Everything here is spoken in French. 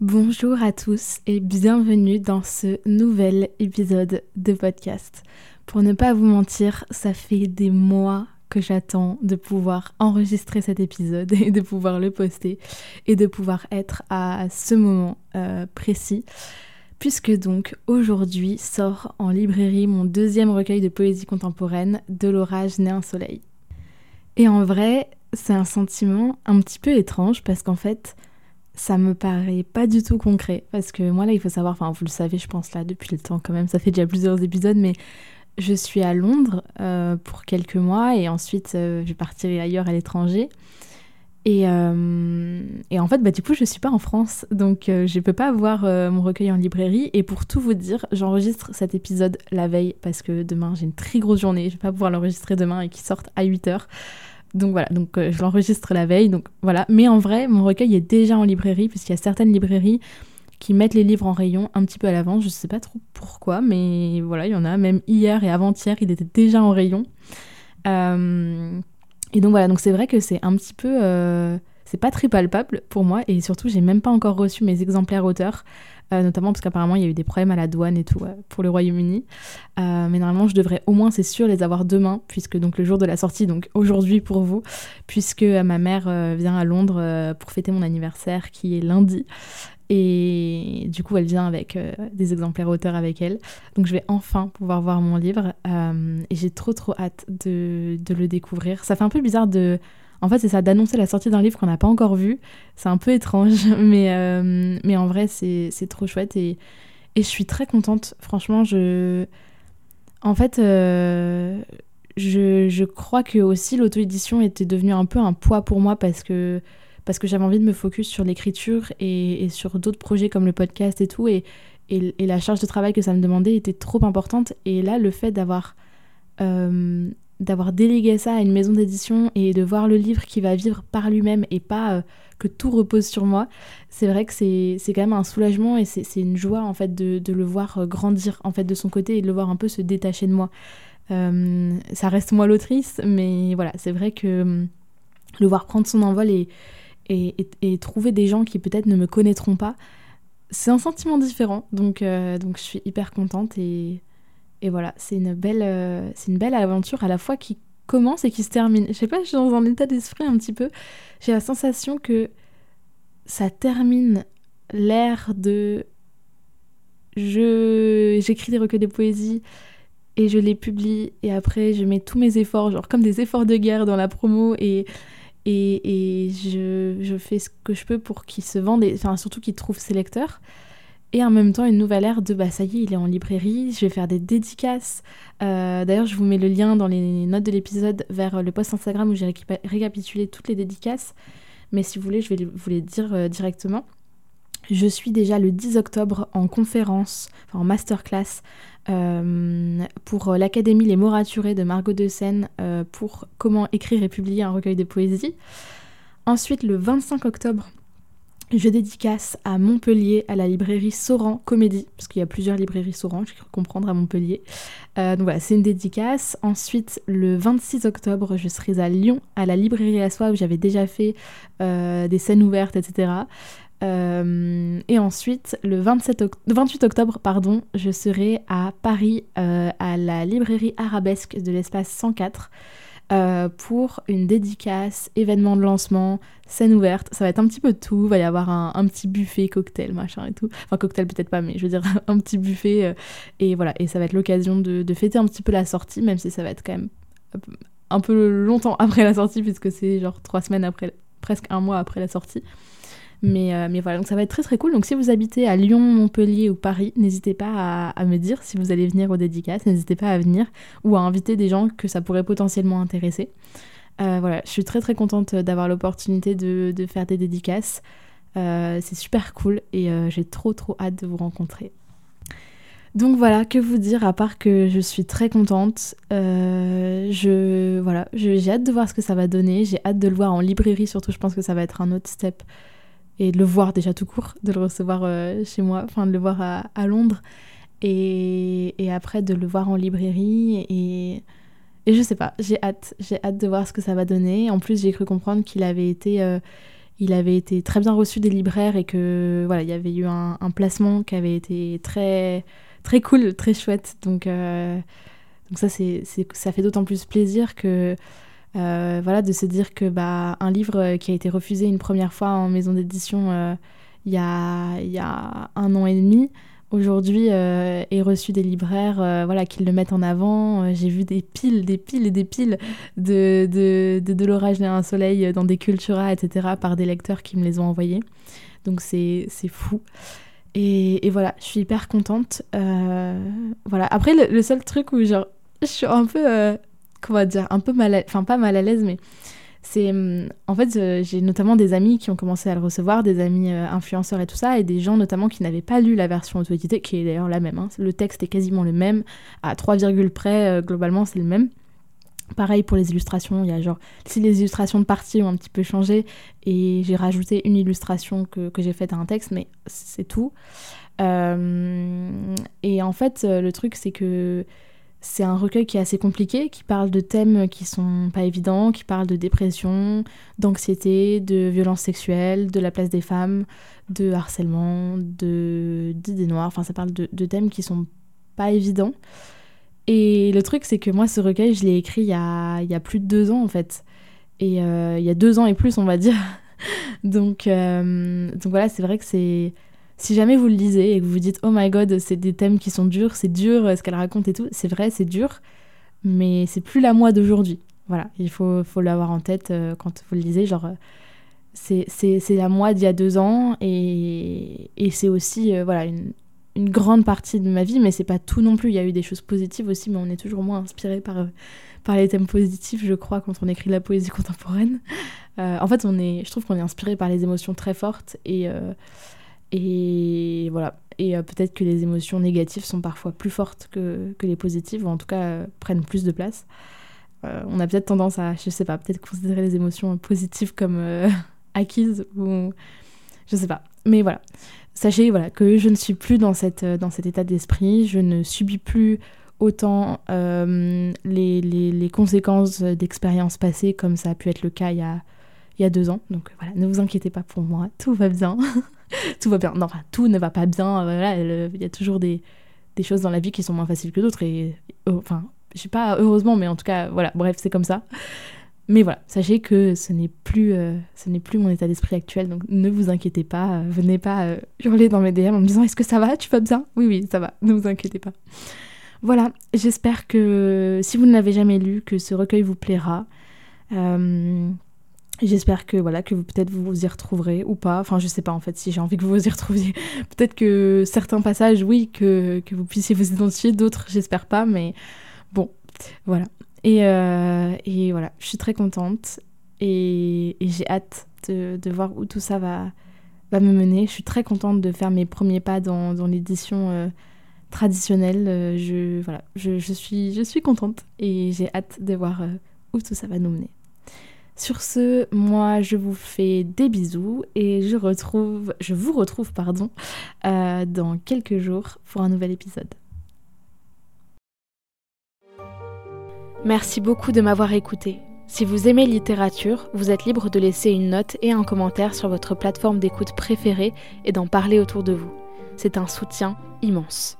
Bonjour à tous et bienvenue dans ce nouvel épisode de podcast. Pour ne pas vous mentir, ça fait des mois que j'attends de pouvoir enregistrer cet épisode et de pouvoir le poster et de pouvoir être à ce moment euh, précis. Puisque donc aujourd'hui sort en librairie mon deuxième recueil de poésie contemporaine, De l'orage né un soleil. Et en vrai, c'est un sentiment un petit peu étrange parce qu'en fait, ça me paraît pas du tout concret. Parce que moi, là, il faut savoir, enfin, vous le savez, je pense, là, depuis le temps quand même, ça fait déjà plusieurs épisodes, mais je suis à Londres euh, pour quelques mois et ensuite, euh, je partirai ailleurs à l'étranger. Et, euh, et, en fait, bah, du coup, je suis pas en France, donc je peux pas avoir mon recueil en librairie. Et pour tout vous dire, j'enregistre cet épisode la veille parce que demain, j'ai une très grosse journée. Je vais pas pouvoir l'enregistrer demain et qu'il sorte à 8 heures. Donc voilà, donc euh, je l'enregistre la veille, donc voilà. Mais en vrai, mon recueil est déjà en librairie, puisqu'il y a certaines librairies qui mettent les livres en rayon un petit peu à l'avance. Je sais pas trop pourquoi, mais voilà, il y en a. Même hier et avant-hier, il était déjà en rayon. Euh, et donc voilà, donc c'est vrai que c'est un petit peu. Euh, c'est pas très palpable pour moi, et surtout, j'ai même pas encore reçu mes exemplaires auteurs. Euh, notamment parce qu'apparemment il y a eu des problèmes à la douane et tout pour le Royaume-Uni. Euh, mais normalement je devrais au moins, c'est sûr, les avoir demain, puisque donc le jour de la sortie, donc aujourd'hui pour vous, puisque euh, ma mère vient à Londres pour fêter mon anniversaire qui est lundi. Et du coup, elle vient avec des exemplaires auteurs avec elle. Donc, je vais enfin pouvoir voir mon livre. et j'ai trop, trop hâte de, de, le découvrir. Ça fait un peu bizarre de en fait, c'est ça, d'annoncer la sortie d'un livre qu'on n'a pas encore vu. C'est un peu étrange, mais, euh, mais en vrai, c'est trop chouette et, je suis très contente. Franchement, je. En fait, euh, je, crois que aussi l'auto-édition était devenue un peu un poids pour moi parce que, parce que j'avais envie de me focus sur l'écriture et, sur d'autres projets comme le podcast et tout. Et, et, la charge de travail que ça me demandait était trop importante. Et là, le fait d'avoir. Euh, d'avoir délégué ça à une maison d'édition et de voir le livre qui va vivre par lui-même et pas euh, que tout repose sur moi, c'est vrai que c'est quand même un soulagement et c'est une joie en fait de, de, le voir euh, grandir en fait de son côté et de le voir un peu se détacher de moi. Euh, ça reste moi l'autrice, mais voilà, c'est vrai que le voir prendre son envol et, et, et, trouver des gens qui peut-être ne me connaîtront pas, c'est un sentiment différent. Donc, donc je suis hyper contente et et voilà, c'est une belle, euh, c'est une belle aventure à la fois qui commence et qui se termine. Je sais pas, je suis dans un état d'esprit un petit peu. J'ai la sensation que ça termine l'ère de je j'écris des recueils de poésie et je les publie et après je mets tous mes efforts, genre comme des efforts de guerre dans la promo et et, et je, je, fais ce que je peux pour qu'ils se vendent, et, enfin surtout qu'ils trouvent ses lecteurs et en même temps une nouvelle ère de bah ça y est, il est en librairie, je vais faire des dédicaces. Euh, d'ailleurs, je vous mets le lien dans les notes de l'épisode vers le post Instagram où j'ai récapitulé toutes les dédicaces. Mais si vous voulez, je vais vous les dire euh, directement. Je suis déjà le 10 octobre en conférence, enfin en masterclass euh, pour l'Académie Les Mots de Margot de Seine pour comment écrire et publier un recueil de poésie. Ensuite, le 25 octobre, je dédicace à Montpellier, à la librairie Soran Comédie, parce qu'il y a plusieurs librairies Soran, je cru comprendre, à Montpellier. Euh, donc voilà, c'est une dédicace. Ensuite, le 26 octobre, je serai à Lyon, à la librairie à soi, où j'avais déjà fait euh, des scènes ouvertes, etc. Euh, et ensuite, le 27 28 octobre, pardon, je serai à Paris, à la librairie arabesque de l'espace 104. Euh, pour une dédicace, événement de lancement, scène ouverte. Ça va être un petit peu tout. Il va y avoir un, petit buffet, cocktail, machin et tout. Enfin, cocktail peut-être pas, mais je veux dire un petit buffet. Euh, et voilà, et ça va être l'occasion de, de, fêter un petit peu la sortie, même si ça va être quand même un peu longtemps après la sortie, puisque c'est genre trois semaines après, presque un mois après la sortie. Mais, euh, mais voilà, donc ça va être très très cool. Donc si vous habitez à Lyon, Montpellier ou Paris, n'hésitez pas à, me dire si vous allez venir aux dédicaces, n'hésitez pas à venir ou à inviter des gens que ça pourrait potentiellement intéresser. voilà, je suis très très contente d'avoir l'opportunité de, faire des dédicaces. c'est super cool et j'ai trop trop hâte de vous rencontrer. Donc voilà, que vous dire à part que je suis très contente. je voilà, j'ai hâte de voir ce que ça va donner. J'ai hâte de le voir en librairie surtout. Je pense que ça va être un autre step et de le voir déjà tout court, de le recevoir euh, chez moi, enfin de le voir à, Londres et, après de le voir en librairie et, et je sais pas, j'ai hâte, j'ai hâte de voir ce que ça va donner. En plus, j'ai cru comprendre qu'il avait été euh, il avait été très bien reçu des libraires et que voilà, il y avait eu un, placement qui avait été très très cool, très chouette. Donc euh, donc ça c'est ça fait d'autant plus plaisir que euh, voilà, de se dire que bah, un livre qui a été refusé une première fois en maison d'édition euh, il y, a, y a un an et demi, aujourd'hui euh, est reçu des libraires voilà, qui le mettent en avant. J'ai vu des piles, des piles et des piles de, de, de, l'orage et un soleil dans des Cultura, etc., par des lecteurs qui me les ont envoyés. Donc c'est fou. Et, et, voilà, je suis hyper contente. voilà. Après, le, le, seul truc où genre, je suis un peu comment dire, un peu mal, enfin pas mal à l'aise, mais c'est hum, en fait euh, j'ai notamment des amis qui ont commencé à le recevoir, des amis euh, influenceurs et tout ça, et des gens notamment qui n'avaient pas lu la version auto-éditée, qui est d'ailleurs la même. Hein. Le texte est quasiment le même, à 3, près, euh, globalement c'est le même. Pareil pour les illustrations, il y a genre, si les illustrations de partie ont un petit peu changé, et j'ai rajouté une illustration que, que j'ai faite à un texte, mais c'est tout. et en fait, le truc c'est que c'est un recueil qui est assez compliqué, qui parle de thèmes qui sont pas évidents, qui parle de dépression, d'anxiété, de violence sexuelle, de la place des femmes, de harcèlement, de d'idées noires. Enfin, ça parle de, thèmes qui sont pas évidents. Et le truc, c'est que moi, ce recueil, je l'ai écrit il y, a, il y, a, plus de deux ans, en fait. Et euh, il y a deux ans et plus, on va dire. donc, euh, donc voilà, c'est vrai que c'est si jamais vous le lisez et que vous vous dites oh my god, c'est des thèmes qui sont durs, c'est dur ce qu'elle raconte et tout, c'est vrai, c'est dur, mais c'est plus la moi d'aujourd'hui. Voilà, il faut, faut l'avoir en tête euh, quand vous le lisez. Genre, euh, c'est la moi d'il y a deux ans et, et c'est aussi euh, voilà, une, une, grande partie de ma vie, mais c'est pas tout non plus. Il y a eu des choses positives aussi, mais on est toujours moins inspiré par, par les thèmes positifs, je crois, quand on écrit de la poésie contemporaine. en fait, on est, je trouve qu'on est inspiré par les émotions très fortes et et voilà. Et euh, peut-être que les émotions négatives sont parfois plus fortes que, que les positives, ou en tout cas euh, prennent plus de place. Euh, on a peut-être tendance à, je sais pas, peut-être considérer les émotions positives comme acquises, ou je sais pas. Mais voilà. Sachez voilà, que je ne suis plus dans, cette, dans cet état d'esprit, je ne subis plus autant les, les, les, conséquences d'expériences passées comme ça a pu être le cas il y a, il y a deux ans. Donc voilà, ne vous inquiétez pas pour moi, tout va bien. tout va bien. Non, enfin, tout ne va pas bien. Voilà, il y a toujours des, des, choses dans la vie qui sont moins faciles que d'autres. Et oh, enfin, je sais pas heureusement, mais en tout cas, voilà, bref, c'est comme ça. Mais voilà, sachez que ce n'est plus, euh, plus mon état d'esprit actuel, donc ne vous inquiétez pas, euh, venez pas euh, hurler dans mes DM en me disant est-ce que ça va, tu vas bien? Oui, oui, ça va, ne vous inquiétez pas. Voilà, j'espère que si vous ne l'avez jamais lu, que ce recueil vous plaira. J'espère que voilà que vous peut-être vous vous y retrouverez ou pas. Enfin, je sais pas en fait si j'ai envie que vous vous y retrouviez. peut-être que certains passages, oui, que, que vous puissiez vous identifier, d'autres, j'espère pas. Mais bon, voilà. Et, euh, et voilà, je suis très contente et, j'ai hâte de, de, voir où tout ça va, va me mener. Je suis très contente de faire mes premiers pas dans, dans l'édition euh, traditionnelle. Euh, je, voilà, je, je, suis, je suis contente et j'ai hâte de voir où tout ça va nous mener. Sur ce, moi je vous fais des bisous et je retrouve, je vous retrouve pardon, euh, dans quelques jours pour un nouvel épisode. Merci beaucoup de m'avoir écouté. Si vous aimez littérature, vous êtes libre de laisser une note et un commentaire sur votre plateforme d'écoute préférée et d'en parler autour de vous. C'est un soutien immense.